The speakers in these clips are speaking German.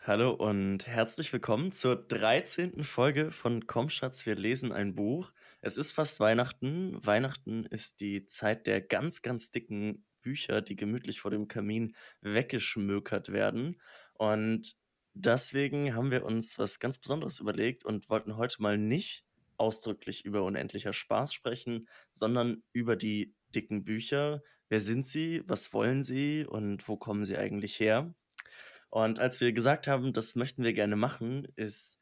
Hallo und herzlich willkommen zur 13. Folge von Komm Schatz, wir lesen ein Buch. Es ist fast Weihnachten. Weihnachten ist die Zeit der ganz, ganz dicken Bücher, die gemütlich vor dem Kamin weggeschmökert werden. Und deswegen haben wir uns was ganz Besonderes überlegt und wollten heute mal nicht ausdrücklich über unendlicher Spaß sprechen, sondern über die dicken Bücher. Wer sind sie? Was wollen sie? Und wo kommen sie eigentlich her? Und als wir gesagt haben, das möchten wir gerne machen, ist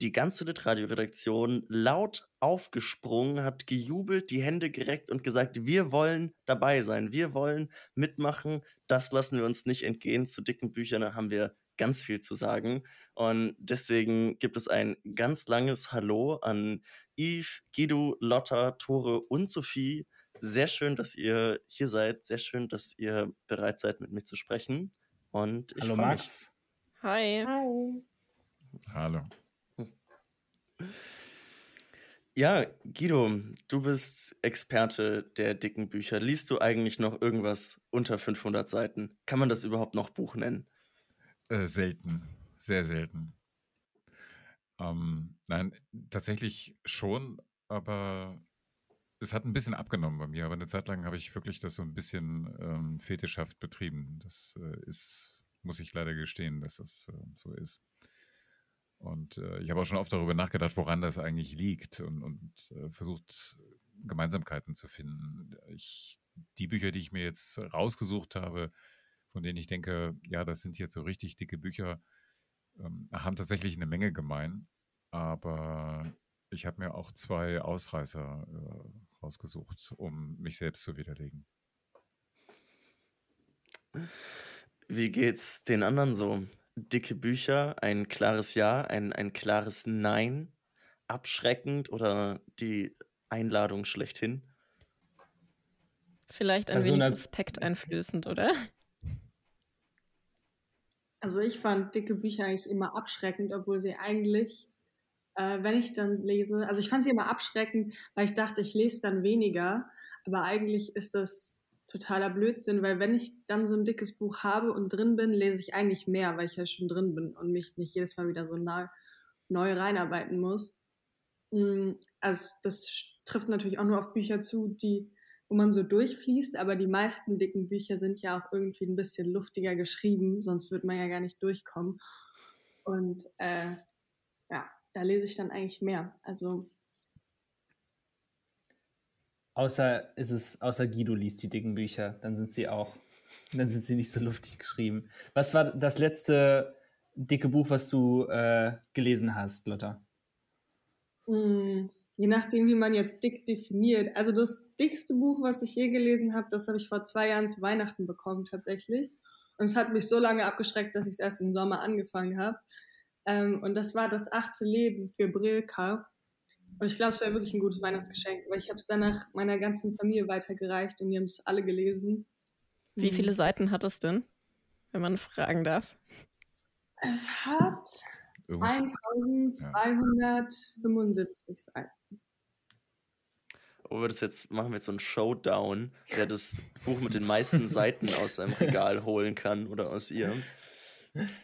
die ganze Litradioredaktion laut aufgesprungen, hat gejubelt, die Hände gereckt und gesagt, wir wollen dabei sein, wir wollen mitmachen, das lassen wir uns nicht entgehen. Zu dicken Büchern haben wir ganz viel zu sagen. Und deswegen gibt es ein ganz langes Hallo an Yves, Guido, Lotta, Tore und Sophie. Sehr schön, dass ihr hier seid. Sehr schön, dass ihr bereit seid, mit mir zu sprechen. Und ich Hallo mich. Max. Hi. Hallo. Ja, Guido, du bist Experte der dicken Bücher. Liest du eigentlich noch irgendwas unter 500 Seiten? Kann man das überhaupt noch Buch nennen? Äh, selten. Sehr selten. Ähm, nein, tatsächlich schon, aber es hat ein bisschen abgenommen bei mir. Aber eine Zeit lang habe ich wirklich das so ein bisschen ähm, fetischhaft betrieben. Das äh, ist, muss ich leider gestehen, dass das äh, so ist. Und äh, ich habe auch schon oft darüber nachgedacht, woran das eigentlich liegt und, und äh, versucht, Gemeinsamkeiten zu finden. Ich, die Bücher, die ich mir jetzt rausgesucht habe, von denen ich denke, ja, das sind jetzt so richtig dicke Bücher, ähm, haben tatsächlich eine Menge gemein. Aber ich habe mir auch zwei Ausreißer äh, rausgesucht, um mich selbst zu widerlegen. Wie geht's den anderen so? Dicke Bücher, ein klares Ja, ein, ein klares Nein, abschreckend oder die Einladung schlechthin? Vielleicht ein Bei so wenig Respekt einflößend, oder? Also ich fand dicke Bücher eigentlich immer abschreckend, obwohl sie eigentlich, äh, wenn ich dann lese, also ich fand sie immer abschreckend, weil ich dachte, ich lese dann weniger, aber eigentlich ist das totaler Blödsinn, weil wenn ich dann so ein dickes Buch habe und drin bin, lese ich eigentlich mehr, weil ich ja schon drin bin und mich nicht jedes Mal wieder so nah, neu reinarbeiten muss. Mm, Also das trifft natürlich auch nur auf Bücher zu, die wo man so durchfließt, aber die meisten dicken Bücher sind ja auch irgendwie ein bisschen luftiger geschrieben, sonst würde man ja gar nicht durchkommen. Und äh, da lese ich dann eigentlich mehr. Also Außer ist es, außer Guido liest die dicken Bücher, dann sind sie auch, dann sind sie nicht so luftig geschrieben. Was war das letzte dicke Buch, was du äh, gelesen hast, Lotta? mh, je nachdem, wie man jetzt dick definiert. Also das dickste Buch, was ich je gelesen habe, das habe ich vor zwei Jahren zu Weihnachten bekommen tatsächlich. Und es hat mich so lange abgeschreckt, dass ich es erst im Sommer angefangen habe. Ähm, und das war das achte Leben für Brilka. Und ich glaube, es war wirklich ein gutes Weihnachtsgeschenk, weil ich habe es danach meiner ganzen Familie weitergereicht und die haben es alle gelesen. Wie Mhm. viele Seiten hat es denn, wenn man fragen darf? Es hat Irgendwas, 1275 Seiten. Oh, das jetzt machen wir jetzt so einen Showdown, wer das Buch mit den meisten Seiten aus seinem Regal holen kann oder aus ihr.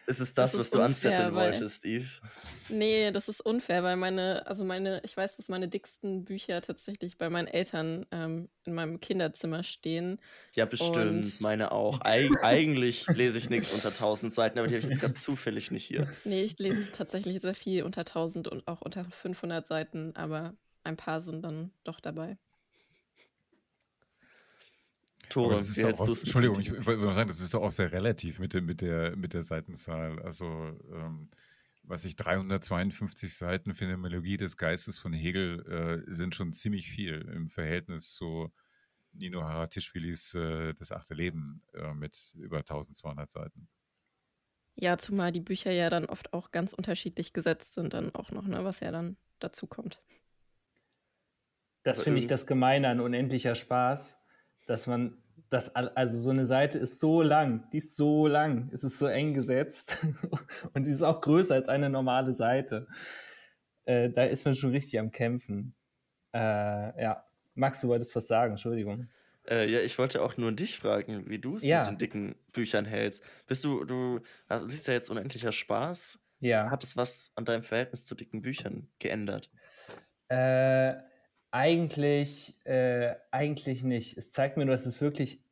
Ist es das, Das was ist du unfair, anzetteln weil- wolltest, Eve? Nee, das ist unfair, weil meine, also meine, ich weiß, dass meine dicksten Bücher tatsächlich bei meinen Eltern ähm, in meinem Kinderzimmer stehen. Ja, bestimmt, Und- meine auch. Eig eigentlich lese ich nichts unter 1000 Seiten, aber die habe ich jetzt gerade zufällig nicht hier. Nee, ich lese tatsächlich sehr viel unter 1000 und auch unter 500 Seiten, aber ein paar sind dann doch dabei. Tore, das ist auch, du es? Entschuldigung, ich wollte sagen, das ist doch auch sehr relativ mit der, mit der, mit der Seitenzahl. Also, ähm, was ich 352 Seiten für eine Melodie des Geistes von Hegel äh, sind schon ziemlich viel im Verhältnis zu Nino Haratischvilis äh, Das achte Leben äh, mit über 1200 Seiten. Ja, zumal die Bücher ja dann oft auch ganz unterschiedlich gesetzt sind, dann auch noch, ne, was ja dann dazu kommt. Das Aber finde ich das Gemeine an unendlicher Spaß, dass man das, also so eine Seite ist so lang, die ist so lang, es ist so eng gesetzt und die ist auch größer als eine normale Seite. Äh, da ist man schon richtig am Kämpfen. Äh, ja, Max, du wolltest was sagen, Entschuldigung. Äh, ja, ich wollte auch nur dich fragen, wie du es Ja. mit den dicken Büchern hältst. Bist du, du also, liest ja jetzt unendlicher Spaß. Ja. Hat es was an deinem Verhältnis zu dicken Büchern geändert? Äh, eigentlich, äh, eigentlich nicht. Es zeigt mir nur, dass es wirklich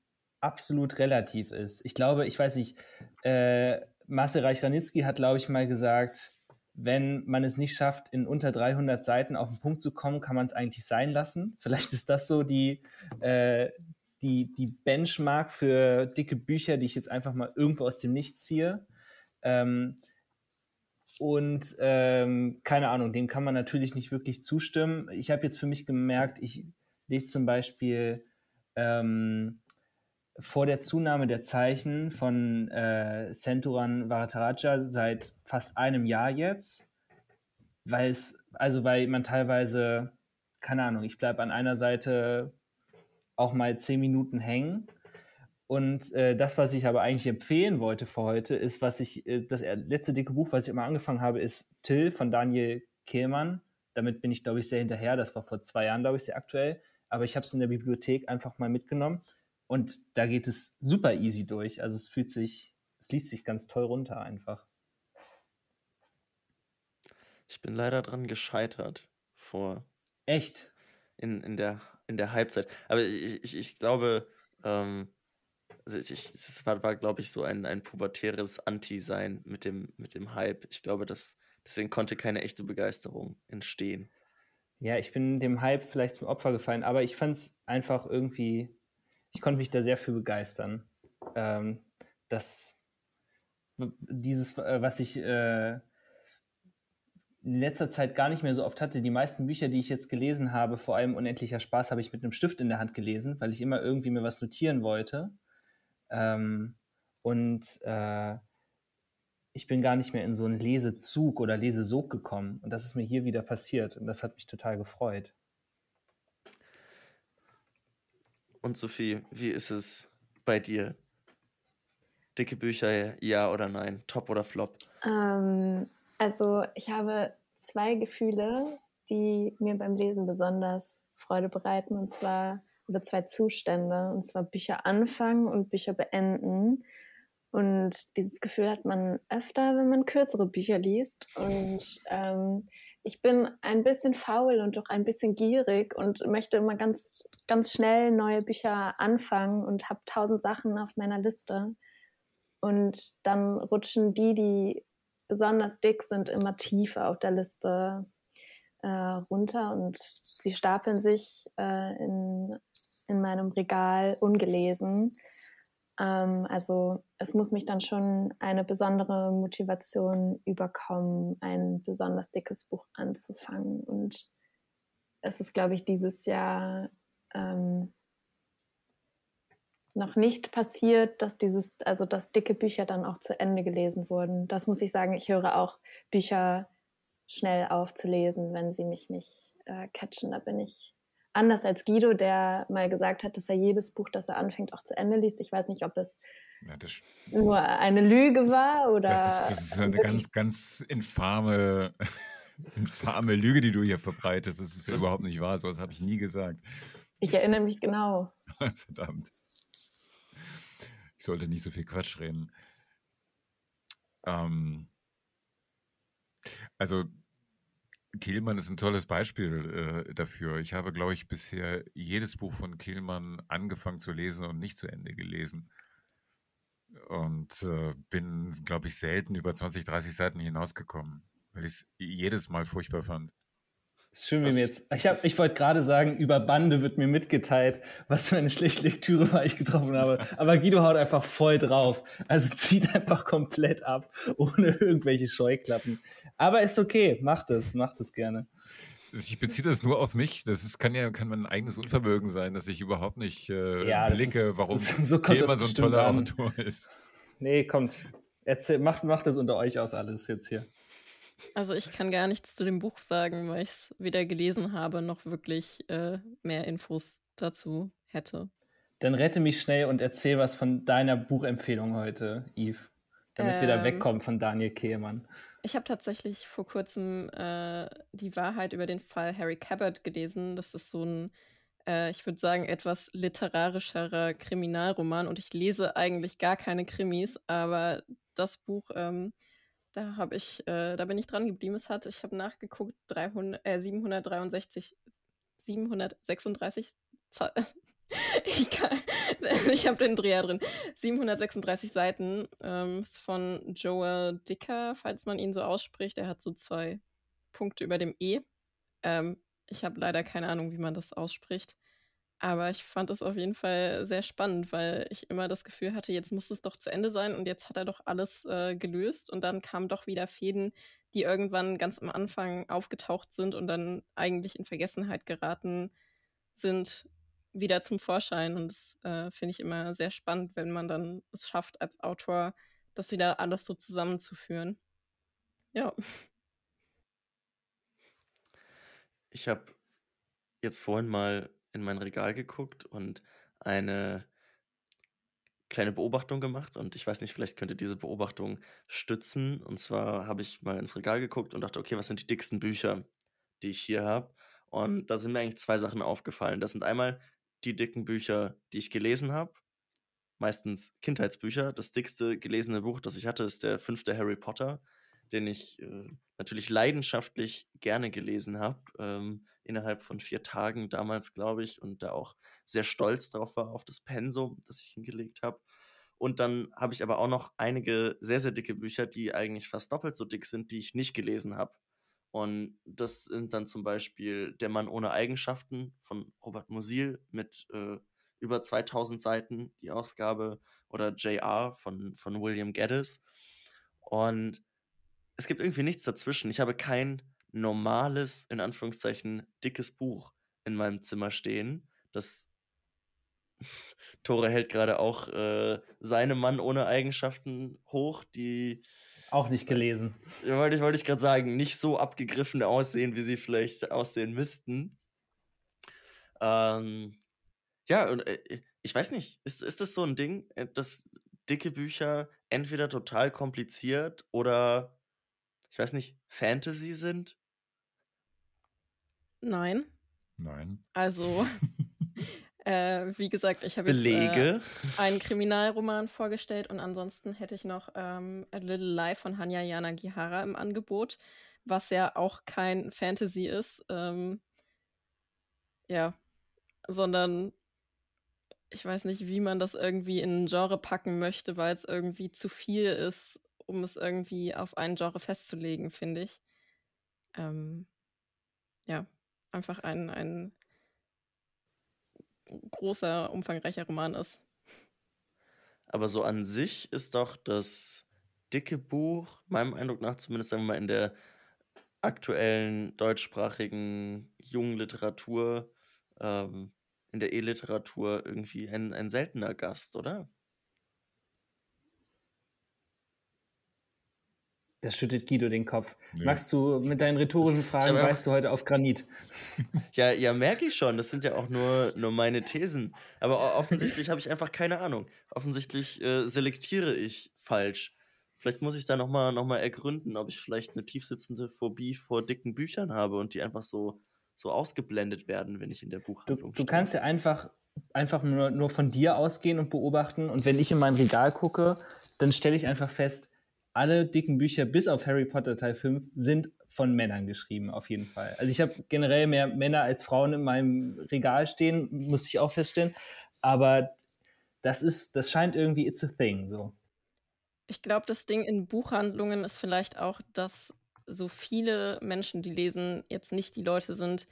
absolut relativ ist. Ich glaube, ich weiß nicht, äh, Marcel Reich-Ranitzky hat, glaube ich, mal gesagt, wenn man es nicht schafft, in unter 300 Seiten auf den Punkt zu kommen, kann man es eigentlich sein lassen. Vielleicht ist das so die, äh, die, die Benchmark für dicke Bücher, die ich jetzt einfach mal irgendwo aus dem Nichts ziehe. Ähm, und ähm, keine Ahnung, dem kann man natürlich nicht wirklich zustimmen. Ich habe jetzt für mich gemerkt, ich lese zum Beispiel ähm, vor der Zunahme der Zeichen von äh, Senturan Varadaraja seit fast einem Jahr jetzt, weil es, also weil man teilweise, keine Ahnung, ich bleibe an einer Seite auch mal zehn Minuten hängen. Und äh, das, was ich aber eigentlich empfehlen wollte für heute, ist, was ich, äh, das letzte dicke Buch, was ich immer angefangen habe, ist Till von Daniel Kehlmann. Damit bin ich, glaube ich, sehr hinterher. Das war vor zwei Jahren, glaube ich, sehr aktuell. Aber ich habe es in der Bibliothek einfach mal mitgenommen. Und da geht es super easy durch. Also es fühlt sich, es liest sich ganz toll runter einfach. Ich bin leider dran gescheitert vor Echt? in, in, der, in der Halbzeit. Aber ich, ich, ich glaube, ähm, also ich, ich, es war, war glaube ich, so ein, ein pubertäres Anti-Sein mit dem, mit dem Hype. Ich glaube, dass deswegen konnte keine echte Begeisterung entstehen. Ja, ich bin dem Hype vielleicht zum Opfer gefallen, aber ich fand es einfach irgendwie, ich konnte mich da sehr für begeistern. Ähm, dass dieses, äh, was ich äh, in letzter Zeit gar nicht mehr so oft hatte, die meisten Bücher, die ich jetzt gelesen habe, vor allem Unendlicher Spaß, habe ich mit einem Stift in der Hand gelesen, weil ich immer irgendwie mir was notieren wollte. Ähm, und äh, ich bin gar nicht mehr in so einen Lesezug oder Lesesog gekommen. Und das ist mir hier wieder passiert. Und das hat mich total gefreut. Und Sophie, wie ist es bei dir? Dicke Bücher, ja oder nein? Top oder Flop? Ähm, also ich habe zwei Gefühle, die mir beim Lesen besonders Freude bereiten, und zwar, oder zwei Zustände, und zwar Bücher anfangen und Bücher beenden. Und dieses Gefühl hat man öfter, wenn man kürzere Bücher liest. Und ähm, ich bin ein bisschen faul und auch ein bisschen gierig und möchte immer ganz, ganz schnell neue Bücher anfangen und habe tausend Sachen auf meiner Liste. Und dann rutschen die, die besonders dick sind, immer tiefer auf der Liste äh, runter und sie stapeln sich äh, in, in meinem Regal ungelesen. Ähm, also es muss mich dann schon eine besondere Motivation überkommen, ein besonders dickes Buch anzufangen. Und es ist, glaube ich, dieses Jahr ähm, noch nicht passiert, dass dieses, also dass dicke Bücher dann auch zu Ende gelesen wurden. Das muss ich sagen, ich höre auch Bücher schnell aufzulesen, wenn sie mich nicht äh, catchen. Da bin ich anders als Guido, der mal gesagt hat, dass er jedes Buch, das er anfängt, auch zu Ende liest. Ich weiß nicht, ob das Ja, das, nur eine Lüge war oder das, ist, das ist eine ganz, ganz infame, infame Lüge, die du hier verbreitest. Das ist ja überhaupt nicht wahr. So was habe ich nie gesagt. Ich erinnere mich genau. Verdammt. Ich sollte nicht so viel Quatsch reden. Ähm, also, Kehlmann ist ein tolles Beispiel äh, dafür. Ich habe, glaube ich, bisher jedes Buch von Kehlmann angefangen zu lesen und nicht zu Ende gelesen. Und äh, bin, glaube ich, selten über 20, 30 Seiten hinausgekommen, weil ich es jedes Mal furchtbar fand. Ist schön, wie mir jetzt. Ich, hab- ich wollte gerade sagen, über Bande wird mir mitgeteilt, was für eine schlechte Lektüre war ich getroffen habe. Aber Guido haut einfach voll drauf. Also zieht einfach komplett ab, ohne irgendwelche Scheuklappen. Aber ist okay, macht es, macht es gerne. Ich beziehe das nur auf mich. Das ist, kann ja kann mein eigenes Unvermögen sein, dass ich überhaupt nicht äh, Ja, ist- warum das- so kommt das so ein toller an. Autor ist. Nee, kommt. Erzähl, macht, macht das unter euch aus alles jetzt hier. Also ich kann gar nichts zu dem Buch sagen, weil ich es weder gelesen habe noch wirklich äh, mehr Infos dazu hätte. Dann rette mich schnell und erzähl was von deiner Buchempfehlung heute, Yves. Damit wir da Ähm. wegkommen von Daniel Kehlmann. Ich habe tatsächlich vor kurzem äh, die Wahrheit über den Fall Harry Cabot gelesen. Das ist so ein äh, ich würde sagen, etwas literarischerer Kriminalroman. Und ich lese eigentlich gar keine Krimis, aber das Buch, ähm, da habe ich, äh, da bin ich dran geblieben. Es hat, ich habe nachgeguckt, 300, äh, 763, 736 Ze- ich, ich habe den Dreher drin. 736 Seiten ähm, ist von Joel Dicker, falls man ihn so ausspricht. Er hat so zwei Punkte über dem E. Ähm, ich habe leider keine Ahnung, wie man das ausspricht. Aber ich fand es auf jeden Fall sehr spannend, weil ich immer das Gefühl hatte, jetzt muss es doch zu Ende sein und jetzt hat er doch alles äh, gelöst und dann kamen doch wieder Fäden, die irgendwann ganz am Anfang aufgetaucht sind und dann eigentlich in Vergessenheit geraten sind, wieder zum Vorschein. Und das äh, finde ich immer sehr spannend, wenn man dann es schafft, als Autor das wieder alles so zusammenzuführen. Ja. Ich habe jetzt vorhin mal in mein Regal geguckt und eine kleine Beobachtung gemacht und ich weiß nicht, vielleicht könnte diese Beobachtung stützen. Und zwar habe ich mal ins Regal geguckt und dachte, okay, was sind die dicksten Bücher, die ich hier habe? Und da sind mir eigentlich zwei Sachen aufgefallen. Das sind einmal die dicken Bücher, die ich gelesen habe. Meistens Kindheitsbücher. Das dickste gelesene Buch, das ich hatte, ist der fünfte Harry Potter, den ich äh, natürlich leidenschaftlich gerne gelesen habe. Ähm, innerhalb von vier Tagen damals, glaube ich, und da auch sehr stolz drauf war, auf das Pensum, das ich hingelegt habe. Und dann habe ich aber auch noch einige sehr, sehr dicke Bücher, die eigentlich fast doppelt so dick sind, die ich nicht gelesen habe. Und das sind dann zum Beispiel Der Mann ohne Eigenschaften von Robert Musil mit äh, über 2000 Seiten, die Ausgabe, oder JR von, von William Geddes. Und es gibt irgendwie nichts dazwischen. Ich habe kein normales, in Anführungszeichen, dickes Buch in meinem Zimmer stehen. Das Tore hält gerade auch äh, seine Mann ohne Eigenschaften hoch, die Auch nicht gelesen. ja, wollte ich, wollte ich gerade sagen, nicht so abgegriffen aussehen, wie sie vielleicht aussehen müssten. Ähm, ja, und äh, ich weiß nicht, ist, ist das so ein Ding, äh, dass dicke Bücher entweder total kompliziert oder, ich weiß nicht, Fantasy sind? Nein. Nein. Also, äh, wie gesagt, ich habe jetzt äh, einen Kriminalroman vorgestellt und ansonsten hätte ich noch ähm, A Little Lie von Hanya Yanagihara im Angebot, was ja auch kein Fantasy ist. Ähm, ja, sondern ich weiß nicht, wie man das irgendwie in ein Genre packen möchte, weil es irgendwie zu viel ist, um es irgendwie auf ein Genre festzulegen, finde ich. Ähm, ja, einfach ein, ein großer, umfangreicher Roman ist. Aber so an sich ist doch das dicke Buch, meinem Eindruck nach zumindest, sagen wir mal, in der aktuellen deutschsprachigen jungen Literatur, ähm, in der E-Literatur irgendwie ein, ein seltener Gast, oder? Da schüttet Guido den Kopf. Ja. Magst du mit deinen rhetorischen Fragen, weißt du heute auf Granit? Ja, ja, merke ich schon. Das sind ja auch nur, nur meine Thesen. Aber offensichtlich habe ich einfach keine Ahnung. Offensichtlich äh, selektiere ich falsch. Vielleicht muss ich da nochmal noch mal ergründen, ob ich vielleicht eine tiefsitzende Phobie vor dicken Büchern habe und die einfach so, so ausgeblendet werden, wenn ich in der Du, Buchhandlung du kannst ja einfach, einfach nur, nur von dir ausgehen und beobachten. Und wenn ich in mein Regal gucke, dann stelle ich einfach fest, alle dicken Bücher bis auf Harry Potter Teil 5 sind von Männern geschrieben, auf jeden Fall. Also ich habe generell mehr Männer als Frauen in meinem Regal stehen, musste ich auch feststellen. Aber das ist, das scheint irgendwie it's a thing, so. Ich glaube, das Ding in Buchhandlungen ist vielleicht auch, dass so viele Menschen, die lesen, jetzt nicht die Leute sind,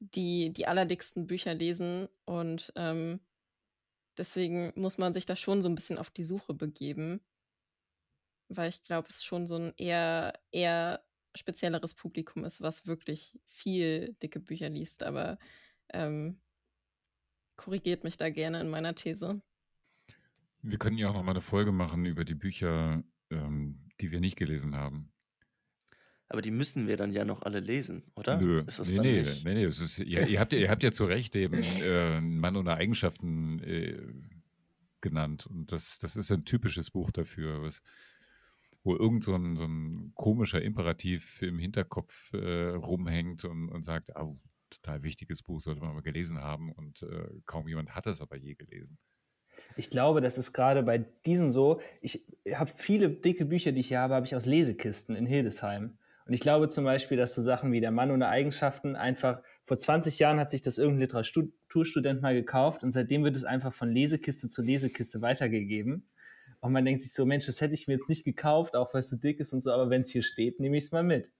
die die allerdicksten Bücher lesen. Und ähm, deswegen muss man sich da schon so ein bisschen auf die Suche begeben. Weil ich glaube, es schon so ein eher, eher spezielleres Publikum ist, was wirklich viel dicke Bücher liest. Aber ähm, korrigiert mich da gerne in meiner These. Wir könnten ja auch noch mal eine Folge machen über die Bücher, ähm, die wir nicht gelesen haben. Aber die müssen wir dann ja noch alle lesen, oder? Nö, Ist das nee, dann nee, nicht? nee, nee, es ist, ihr, ihr, habt, ja- ihr habt ja zu Recht eben äh, einen Mann ohne Eigenschaften äh, genannt. Und das, das ist ein typisches Buch dafür, was, wo irgend so ein, so ein komischer Imperativ im Hinterkopf äh, rumhängt und, und sagt, au, total wichtiges Buch, sollte man mal gelesen haben und äh, kaum jemand hat es aber je gelesen. Ich glaube, das ist gerade bei diesem so. Ich habe viele dicke Bücher, die ich hier habe, habe ich aus Lesekisten in Hildesheim. Und ich glaube zum Beispiel, dass so Sachen wie der Mann ohne Eigenschaften einfach, vor 20 Jahren hat sich das irgendein Literaturstudent mal gekauft und seitdem wird es einfach von Lesekiste zu Lesekiste weitergegeben. Und man denkt sich so, Mensch, das hätte ich mir jetzt nicht gekauft, auch weil es so dick ist und so, aber wenn es hier steht, nehme ich es mal mit.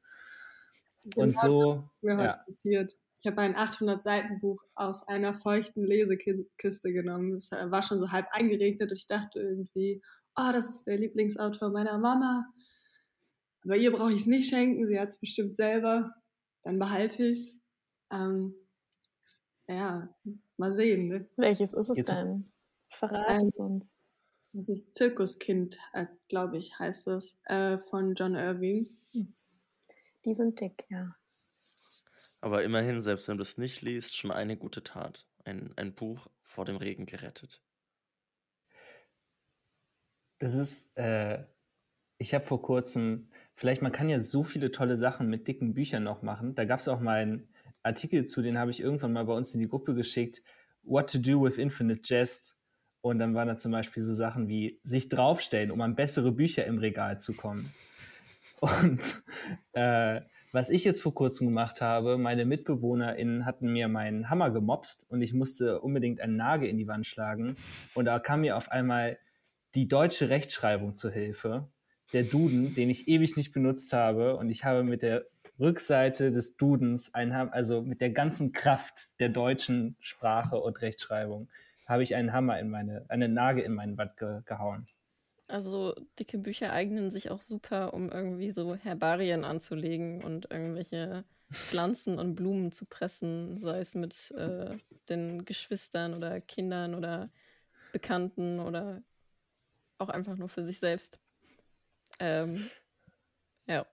Und so, Das ist mir heute ja. passiert. Ich habe ein 800-Seiten-Buch aus einer feuchten Lesekiste genommen. Es war schon so halb eingeregnet und ich dachte irgendwie, oh, das ist der Lieblingsautor meiner Mama. Aber ihr brauche ich es nicht schenken, sie hat es bestimmt selber. Dann behalte ich es. Ähm, ja, mal sehen. Ne? Welches ist es Jetzt- denn? Verrat Ähm, es uns. Das ist Zirkuskind, glaube ich, heißt es, äh, von John Irving. Die sind dick, ja. Aber immerhin, selbst wenn du es nicht liest, schon eine gute Tat. Ein, ein Buch vor dem Regen gerettet. das ist, äh, ich habe vor kurzem, vielleicht man kann ja so viele tolle Sachen mit dicken Büchern noch machen. Da gab es auch mal einen Artikel zu, den habe ich irgendwann mal bei uns in die Gruppe geschickt. What to do with infinite jest. Und dann waren da zum Beispiel so Sachen wie sich draufstellen, um an bessere Bücher im Regal zu kommen. Und äh, was ich jetzt vor kurzem gemacht habe, meine MitbewohnerInnen hatten mir meinen Hammer gemopst und ich musste unbedingt einen Nagel in die Wand schlagen. Und da kam mir auf einmal die deutsche Rechtschreibung zur Hilfe. Der Duden, den ich ewig nicht benutzt habe. Und ich habe mit der Rückseite des Dudens, einen, also mit der ganzen Kraft der deutschen Sprache und Rechtschreibung, habe ich einen Hammer in meine, einen Nagel in meinen Wand ge gehauen. Also dicke Bücher eignen sich auch super, um irgendwie so Herbarien anzulegen und irgendwelche Pflanzen und Blumen zu pressen, sei es mit äh, den Geschwistern oder Kindern oder Bekannten oder auch einfach nur für sich selbst. Ähm, ja.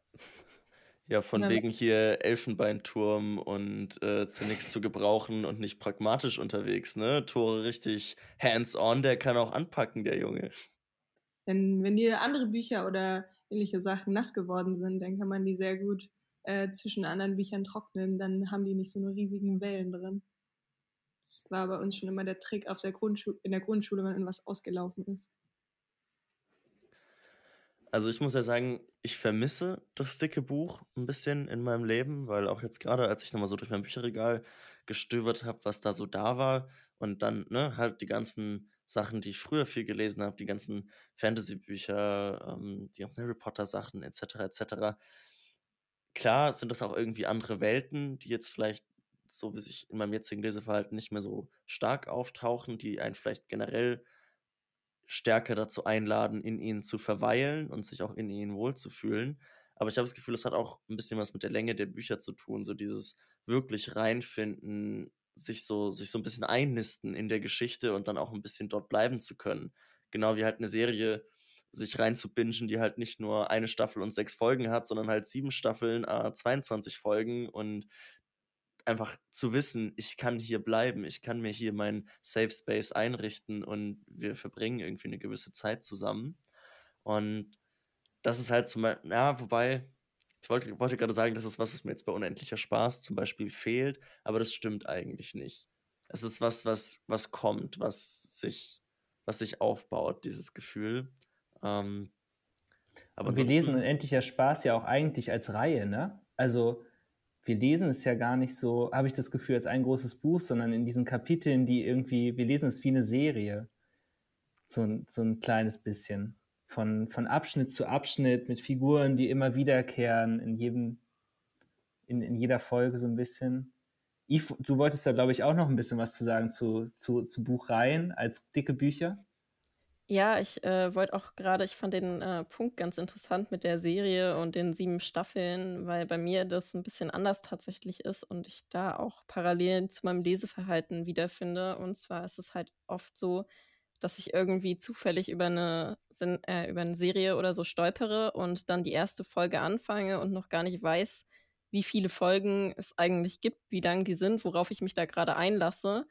Ja, von Ja. wegen hier Elfenbeinturm und äh, zu nichts zu gebrauchen und nicht pragmatisch unterwegs, ne? Tore richtig hands-on, der kann auch anpacken, der Junge. Wenn, wenn dir andere Bücher oder ähnliche Sachen nass geworden sind, dann kann man die sehr gut äh, zwischen anderen Büchern trocknen. Dann haben die nicht so eine riesigen Wellen drin. Das war bei uns schon immer der Trick auf der Grundschule, in der Grundschule, wenn irgendwas ausgelaufen ist. Also ich muss ja sagen, ich vermisse das dicke Buch ein bisschen in meinem Leben, weil auch jetzt gerade, als ich nochmal so durch mein Bücherregal gestöbert habe, was da so da war und dann ne, halt die ganzen Sachen, die ich früher viel gelesen habe, die ganzen Fantasy-Bücher, ähm, die ganzen Harry Potter-Sachen etc. etc. Klar sind das auch irgendwie andere Welten, die jetzt vielleicht so wie sich in meinem jetzigen Leseverhalten nicht mehr so stark auftauchen, die einen vielleicht generell stärker dazu einladen, in ihnen zu verweilen und sich auch in ihnen wohlzufühlen. Aber ich habe das Gefühl, es hat auch ein bisschen was mit der Länge der Bücher zu tun, so dieses wirklich reinfinden, sich so, sich so ein bisschen einnisten in der Geschichte und dann auch ein bisschen dort bleiben zu können. Genau wie halt eine Serie sich reinzubingen, die halt nicht nur eine Staffel und sechs Folgen hat, sondern halt sieben Staffeln, äh, 22 Folgen und einfach zu wissen, ich kann hier bleiben, ich kann mir hier meinen Safe Space einrichten und wir verbringen irgendwie eine gewisse Zeit zusammen. Und das ist halt zum Beispiel, ja, wobei, ich wollte, wollte gerade sagen, das ist was, was mir jetzt bei Unendlicher Spaß zum Beispiel fehlt, aber das stimmt eigentlich nicht. Es ist was, was, was kommt, was sich, was sich aufbaut, dieses Gefühl. Ähm, aber Und wir lesen Unendlicher Spaß ja auch eigentlich als Reihe, ne? Also wir lesen es ja gar nicht so, habe ich das Gefühl, als ein großes Buch, sondern in diesen Kapiteln, die irgendwie, wir lesen es wie eine Serie. So, ein- so ein kleines bisschen. Von, von Abschnitt zu Abschnitt mit Figuren, die immer wiederkehren in jedem, in, in jeder Folge so ein bisschen. Yves, du wolltest da, glaube ich, auch noch ein bisschen was zu sagen zu, zu, zu Buchreihen als dicke Bücher. Ja, ich äh, wollte auch gerade, ich fand den äh, Punkt ganz interessant mit der Serie und den sieben Staffeln, weil bei mir das ein bisschen anders tatsächlich ist und ich da auch Parallelen zu meinem Leseverhalten wiederfinde. Und zwar ist es halt oft so, dass ich irgendwie zufällig über eine, äh, über eine Serie oder so stolpere und dann die erste Folge anfange und noch gar nicht weiß, wie viele Folgen es eigentlich gibt, wie lang die sind, worauf ich mich da gerade einlasse.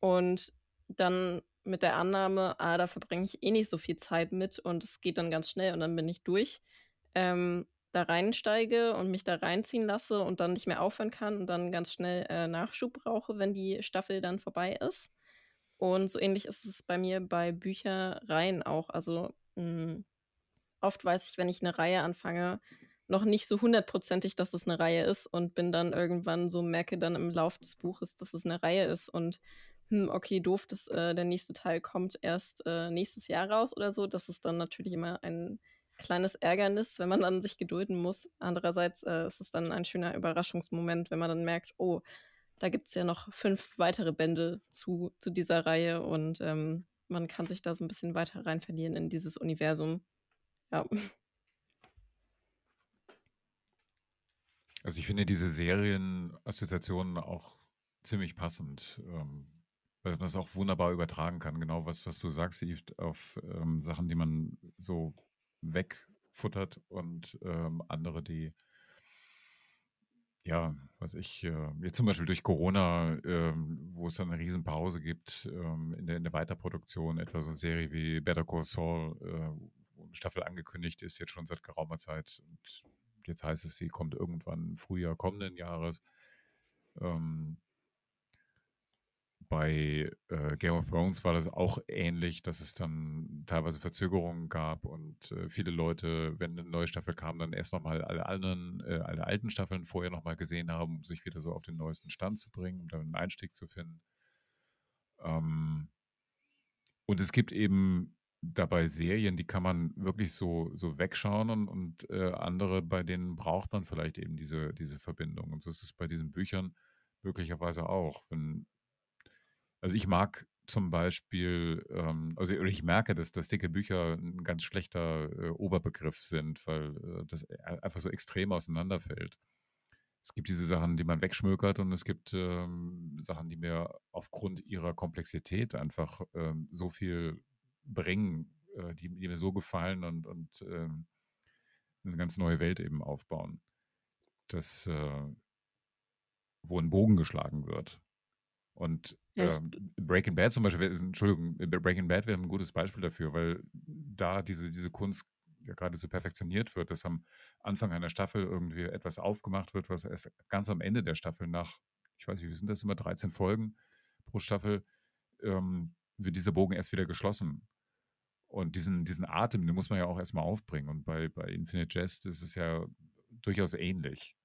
Und dann mit der Annahme, ah, da verbringe ich eh nicht so viel Zeit mit und es geht dann ganz schnell und dann bin ich durch. Ähm, da reinsteige und mich da reinziehen lasse und dann nicht mehr aufhören kann und dann ganz schnell äh, Nachschub brauche, wenn die Staffel dann vorbei ist. Und so ähnlich ist es bei mir bei Büchereien auch. Also mh, hm, oft weiß ich, wenn ich eine Reihe anfange, noch nicht so hundertprozentig, dass es eine Reihe ist und bin dann irgendwann so, merke dann im Lauf des Buches, dass es eine Reihe ist und hm, okay, doof, dass äh, der nächste Teil kommt erst äh, nächstes Jahr raus oder so. Das ist dann natürlich immer ein kleines Ärgernis, wenn man dann sich gedulden muss. Andererseits äh, ist es dann ein schöner Überraschungsmoment, wenn man dann merkt, oh, da gibt es ja noch fünf weitere Bände zu, zu dieser Reihe und ähm, man kann sich da so ein bisschen weiter rein verlieren in dieses Universum. Ja. Also ich finde diese Serienassoziationen auch ziemlich passend, ähm, weil man das auch wunderbar übertragen kann. Genau was, was du sagst, Yves, auf ähm, Sachen, die man so wegfuttert und ähm, andere, die, ja, was ich, äh, jetzt zum Beispiel durch Corona, ähm, wo es dann eine Riesenpause gibt ähm, in, der, in der Weiterproduktion, etwa so eine Serie wie Better Call Saul, äh, eine Staffel angekündigt ist, jetzt schon seit geraumer Zeit. Und jetzt heißt es, sie kommt irgendwann im Frühjahr kommenden Jahres. Ähm, bei äh, Game of Thrones war das auch ähnlich, dass es dann teilweise Verzögerungen gab und äh, viele Leute, wenn eine neue Staffel kam, dann erst nochmal alle anderen, äh, alle alten Staffeln vorher nochmal gesehen haben, um sich wieder so auf den neuesten Stand zu bringen, um dann einen Einstieg zu finden. Ähm, und es gibt eben dabei Serien, die kann man wirklich so, so wegschauen und, und äh, andere, bei denen braucht man vielleicht eben diese, diese Verbindung. Und so ist es bei diesen Büchern möglicherweise auch. Wenn, also ich mag zum Beispiel, ähm, also ich merke, dass, dass dicke Bücher ein ganz schlechter äh, Oberbegriff sind, weil äh, das e, einfach so extrem auseinanderfällt. Es gibt diese Sachen, die man wegschmökert und es gibt ähm, Sachen, die mir aufgrund ihrer Komplexität einfach ähm, so viel bringen, äh, die, die, mir so gefallen und, und ähm, eine ganz neue Welt eben aufbauen. Das, äh, wo ein Bogen geschlagen wird. Und ja, ähm, Breaking Bad zum Beispiel, Entschuldigung, Breaking Bad wäre ein gutes Beispiel dafür, weil da diese, diese Kunst ja gerade so perfektioniert wird, dass am Anfang einer Staffel irgendwie etwas aufgemacht wird, was erst ganz am Ende der Staffel nach, ich weiß nicht, wie sind das immer, 13 Folgen pro Staffel, ähm, wird dieser Bogen erst wieder geschlossen. Und diesen, diesen Atem, den muss man ja auch erstmal aufbringen. Und bei, bei Infinite Jest ist es ja durchaus ähnlich.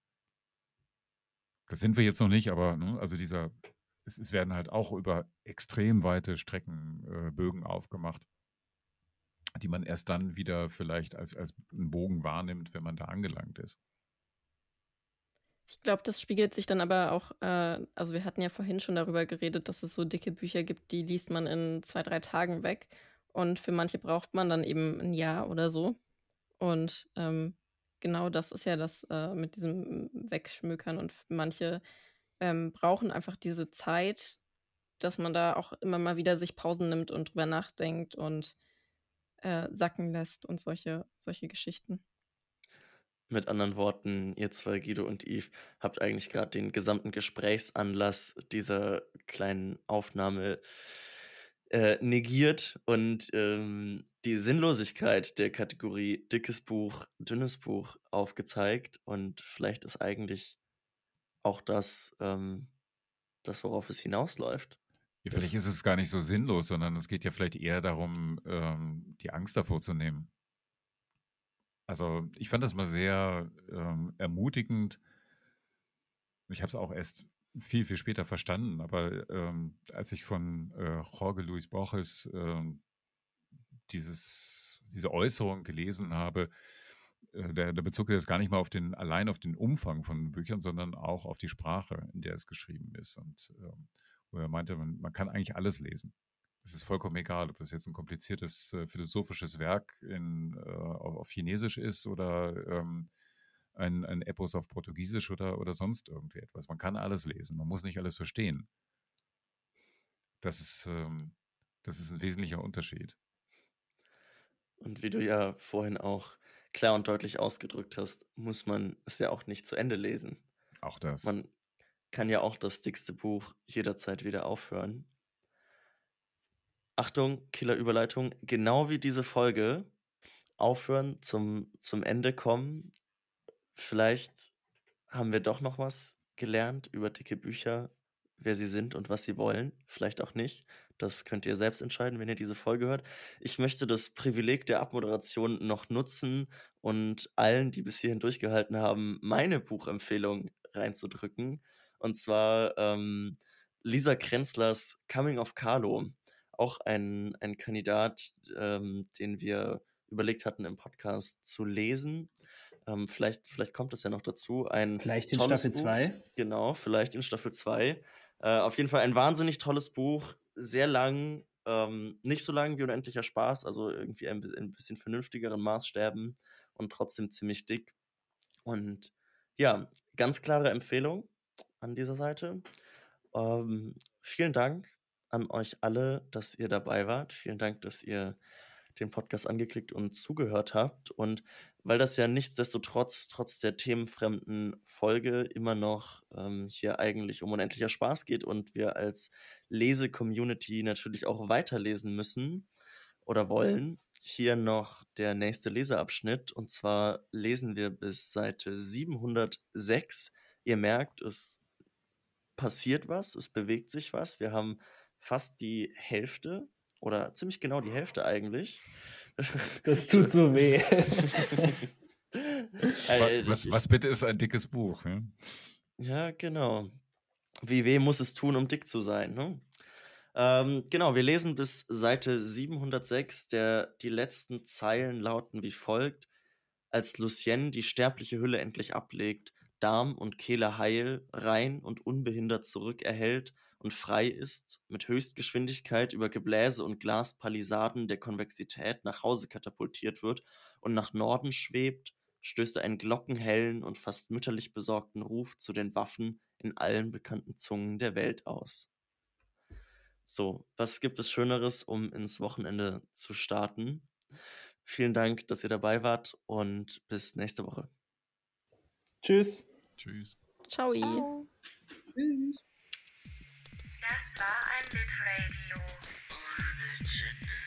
Das sind wir jetzt noch nicht, aber ne, also dieser es, es, werden halt auch über extrem weite Strecken äh, Bögen aufgemacht, die man erst dann wieder vielleicht als, als einen Bogen wahrnimmt, wenn man da angelangt ist. Ich glaube, das spiegelt sich dann aber auch, äh, also wir hatten ja vorhin schon darüber geredet, dass es so dicke Bücher gibt, die liest man in zwei, drei Tagen weg. Und für manche braucht man dann eben ein Jahr oder so. Und ähm, genau das ist ja das äh, mit diesem Wegschmökern. Und manche ähm, brauchen einfach diese Zeit, dass man da auch immer mal wieder sich Pausen nimmt und drüber nachdenkt und äh, sacken lässt und solche, solche Geschichten. Mit anderen Worten, ihr zwei, Guido und Yves, habt eigentlich gerade den gesamten Gesprächsanlass dieser kleinen Aufnahme äh, negiert und ähm, die Sinnlosigkeit der Kategorie dickes Buch, dünnes Buch aufgezeigt. Und vielleicht ist eigentlich auch das, ähm, das, worauf es hinausläuft. Ja, vielleicht ist es gar nicht so sinnlos, sondern es geht ja vielleicht eher darum, ähm, die Angst davor zu nehmen. Also ich fand das mal sehr ähm, ermutigend. Ich habe es auch erst viel, viel später verstanden, aber ähm, als ich von äh, Jorge Luis Borges ähm, dieses, diese Äußerung gelesen habe, der, der bezog das gar nicht mal auf den, allein auf den Umfang von Büchern, sondern auch auf die Sprache, in der es geschrieben ist. Und ähm, wo er meinte, man, man kann eigentlich alles lesen. Es ist vollkommen egal, ob das jetzt ein kompliziertes äh, philosophisches Werk in, äh, auf Chinesisch ist oder ähm, ein, ein Epos auf Portugiesisch oder, oder sonst irgendwie etwas. Man kann alles lesen, man muss nicht alles verstehen. Das ist, ähm, das ist ein wesentlicher Unterschied. Und wie du ja vorhin auch klar und deutlich ausgedrückt hast, muss man es ja auch nicht zu Ende lesen. Auch das. Man kann ja auch das dickste Buch jederzeit wieder aufhören. Achtung, Killerüberleitung, genau wie diese Folge aufhören, zum, zum Ende kommen, vielleicht haben wir doch noch was gelernt über dicke Bücher, wer sie sind und was sie wollen. Vielleicht auch nicht. Das könnt ihr selbst entscheiden, wenn ihr diese Folge hört. Ich möchte das Privileg der Abmoderation noch nutzen und allen, die bis hierhin durchgehalten haben, meine Buchempfehlung reinzudrücken. Und zwar ähm, Lisa Krenzlers Coming of Carlo. Auch ein, ein Kandidat, ähm, den wir überlegt hatten, im Podcast zu lesen. Ähm, vielleicht, vielleicht kommt es ja noch dazu. Ein Vielleicht in Staffel Buch. 2. Genau, vielleicht in Staffel 2. Äh, auf jeden Fall ein wahnsinnig tolles Buch. Sehr lang, ähm, nicht so lang wie Unendlicher Spaß, also irgendwie ein, ein bisschen vernünftigeren Maßstäben und trotzdem ziemlich dick. Und ja, ganz klare Empfehlung an dieser Seite. Ähm, vielen Dank an euch alle, dass ihr dabei wart. Vielen Dank, dass ihr den Podcast angeklickt und zugehört habt. Und weil das ja nichtsdestotrotz, trotz der themenfremden Folge, immer noch ähm, hier eigentlich um unendlicher Spaß geht und wir als Lese-Community natürlich auch weiterlesen müssen oder wollen, hier noch der nächste Leseabschnitt. Und zwar lesen wir bis Seite 706. Ihr merkt, es passiert was, es bewegt sich was. Wir haben fast die Hälfte oder ziemlich genau die Hälfte eigentlich. Das tut so weh. Was, was bitte ist ein dickes Buch? Ne? Ja, genau. Wie weh muss es tun, um dick zu sein? Ne? Ähm, genau, wir lesen bis Seite 706. Der, die letzten Zeilen lauten wie folgt. Als Lucienne die sterbliche Hülle endlich ablegt, Darm und Kehle heil, rein und unbehindert zurückerhält und frei ist, mit Höchstgeschwindigkeit über Gebläse und Glaspalisaden der Konvexität nach Hause katapultiert wird und nach Norden schwebt, stößt er einen glockenhellen und fast mütterlich besorgten Ruf zu den Waffen in allen bekannten Zungen der Welt aus. So, was gibt es Schöneres, um ins Wochenende zu starten? Vielen Dank, dass ihr dabei wart und bis nächste Woche. Tschüss. Tschüss. Ciao. Ciao. Tschüss. Das war ein Litradio ohne Gin.